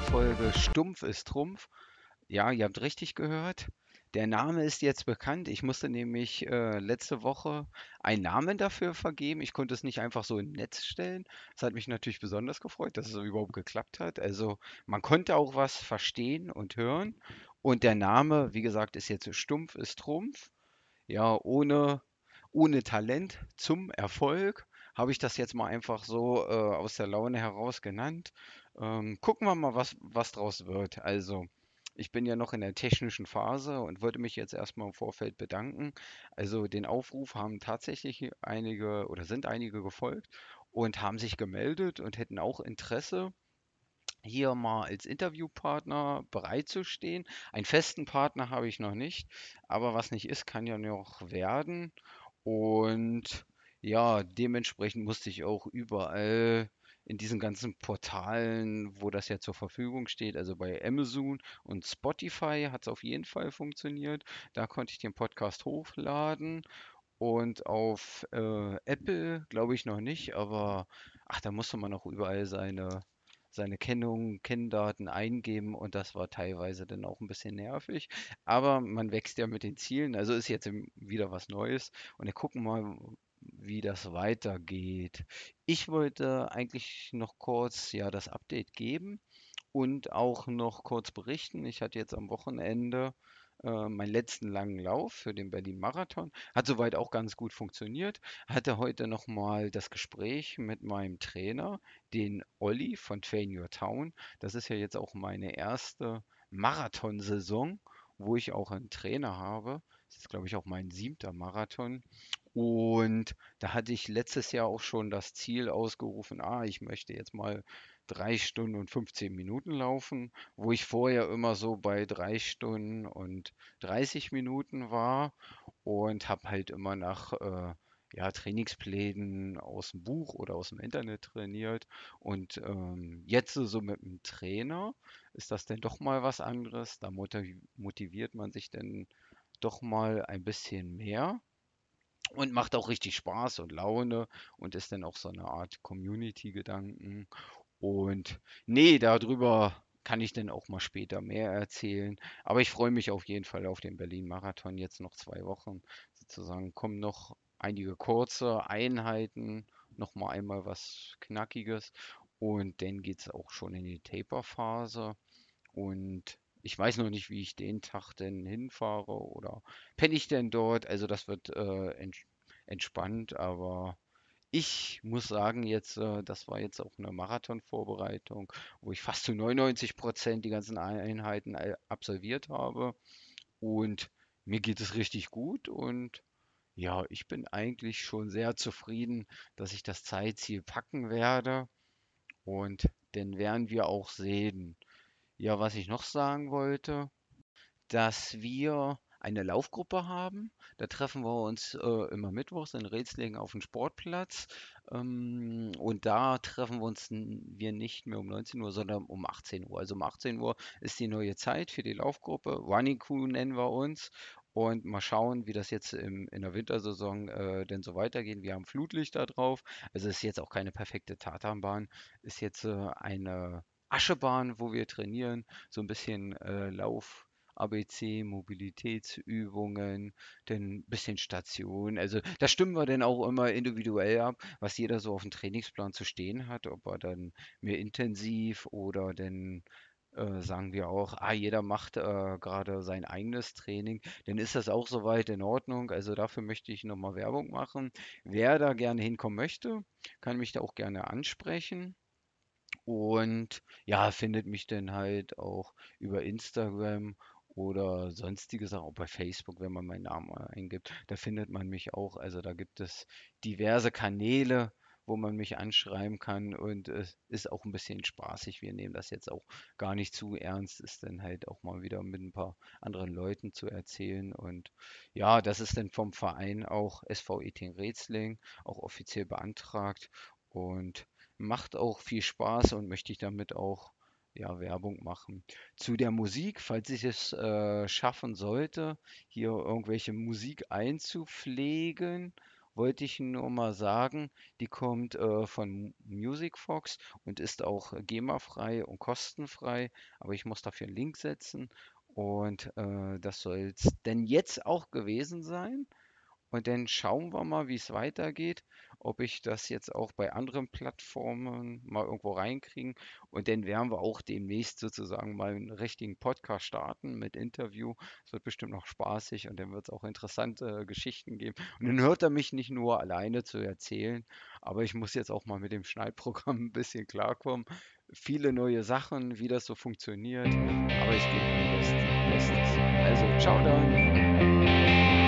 Folge Stumpf ist Trumpf. Ja, ihr habt richtig gehört. Der Name ist jetzt bekannt. Ich musste nämlich äh, letzte Woche einen Namen dafür vergeben. Ich konnte es nicht einfach so im Netz stellen. Das hat mich natürlich besonders gefreut, dass es überhaupt geklappt hat. Also man konnte auch was verstehen und hören. Und der Name, wie gesagt, ist jetzt Stumpf ist Trumpf. Ja, ohne, ohne Talent zum Erfolg habe ich das jetzt mal einfach so äh, aus der Laune heraus genannt. Ähm, gucken wir mal, was, was draus wird. Also, ich bin ja noch in der technischen Phase und würde mich jetzt erstmal im Vorfeld bedanken. Also, den Aufruf haben tatsächlich einige oder sind einige gefolgt und haben sich gemeldet und hätten auch Interesse, hier mal als Interviewpartner bereitzustehen. Einen festen Partner habe ich noch nicht, aber was nicht ist, kann ja noch werden. Und ja, dementsprechend musste ich auch überall in diesen ganzen Portalen, wo das ja zur Verfügung steht, also bei Amazon und Spotify hat es auf jeden Fall funktioniert. Da konnte ich den Podcast hochladen und auf äh, Apple glaube ich noch nicht, aber ach, da musste man auch überall seine, seine Kennung, Kenndaten eingeben und das war teilweise dann auch ein bisschen nervig. Aber man wächst ja mit den Zielen, also ist jetzt wieder was Neues und wir gucken mal, wie das weitergeht. Ich wollte eigentlich noch kurz ja das Update geben und auch noch kurz berichten. Ich hatte jetzt am Wochenende äh, meinen letzten langen Lauf für den Berlin-Marathon. Hat soweit auch ganz gut funktioniert. Hatte heute nochmal das Gespräch mit meinem Trainer, den Olli von Train Your Town. Das ist ja jetzt auch meine erste Marathonsaison, wo ich auch einen Trainer habe. Das ist, glaube ich, auch mein siebter Marathon. Und da hatte ich letztes Jahr auch schon das Ziel ausgerufen, ah, ich möchte jetzt mal drei Stunden und 15 Minuten laufen, wo ich vorher immer so bei drei Stunden und 30 Minuten war und habe halt immer nach äh, ja, Trainingsplänen aus dem Buch oder aus dem Internet trainiert. Und ähm, jetzt so mit dem Trainer ist das denn doch mal was anderes. Da motiv- motiviert man sich dann doch mal ein bisschen mehr. Und macht auch richtig Spaß und Laune und ist dann auch so eine Art Community-Gedanken. Und nee, darüber kann ich dann auch mal später mehr erzählen. Aber ich freue mich auf jeden Fall auf den Berlin-Marathon. Jetzt noch zwei Wochen sozusagen. Kommen noch einige kurze Einheiten, noch mal einmal was Knackiges. Und dann geht es auch schon in die Taper-Phase. Und ich weiß noch nicht, wie ich den Tag denn hinfahre oder penne ich denn dort. Also das wird äh, ents entspannt, aber ich muss sagen, jetzt, äh, das war jetzt auch eine Marathonvorbereitung, wo ich fast zu 99 Prozent die ganzen Einheiten all- absolviert habe. Und mir geht es richtig gut und ja, ich bin eigentlich schon sehr zufrieden, dass ich das Zeitziel packen werde. Und dann werden wir auch sehen. Ja, was ich noch sagen wollte, dass wir eine Laufgruppe haben. Da treffen wir uns äh, immer mittwochs in Rätslingen auf dem Sportplatz. Ähm, und da treffen wir uns wir nicht mehr um 19 Uhr, sondern um 18 Uhr. Also um 18 Uhr ist die neue Zeit für die Laufgruppe. Crew nennen wir uns. Und mal schauen, wie das jetzt im, in der Wintersaison äh, denn so weitergeht. Wir haben Flutlichter drauf. Also es ist jetzt auch keine perfekte Tatanbahn. Ist jetzt äh, eine Aschebahn, wo wir trainieren. So ein bisschen äh, Lauf. ABC, Mobilitätsübungen, dann ein bisschen Station. Also da stimmen wir dann auch immer individuell ab, was jeder so auf dem Trainingsplan zu stehen hat, ob er dann mehr intensiv oder dann äh, sagen wir auch, ah, jeder macht äh, gerade sein eigenes Training, dann ist das auch soweit in Ordnung. Also dafür möchte ich nochmal Werbung machen. Wer da gerne hinkommen möchte, kann mich da auch gerne ansprechen. Und ja, findet mich dann halt auch über Instagram oder sonstige Sachen, auch bei Facebook, wenn man meinen Namen eingibt. Da findet man mich auch. Also da gibt es diverse Kanäle, wo man mich anschreiben kann und es ist auch ein bisschen spaßig. Wir nehmen das jetzt auch gar nicht zu ernst, ist dann halt auch mal wieder mit ein paar anderen Leuten zu erzählen. Und ja, das ist dann vom Verein auch SV Eting Rätsling, auch offiziell beantragt. Und Macht auch viel Spaß und möchte ich damit auch ja, Werbung machen. Zu der Musik, falls ich es äh, schaffen sollte, hier irgendwelche Musik einzupflegen wollte ich nur mal sagen, die kommt äh, von MusicFox und ist auch GEMA-frei und kostenfrei, aber ich muss dafür einen Link setzen und äh, das soll es denn jetzt auch gewesen sein. Und dann schauen wir mal, wie es weitergeht, ob ich das jetzt auch bei anderen Plattformen mal irgendwo reinkriegen. Und dann werden wir auch demnächst sozusagen mal einen richtigen Podcast starten mit Interview. Es wird bestimmt noch spaßig und dann wird es auch interessante äh, Geschichten geben. Und dann hört er mich nicht nur alleine zu erzählen, aber ich muss jetzt auch mal mit dem Schneidprogramm ein bisschen klarkommen. Viele neue Sachen, wie das so funktioniert, aber ich gebe mein Bestes. Also, ciao dann.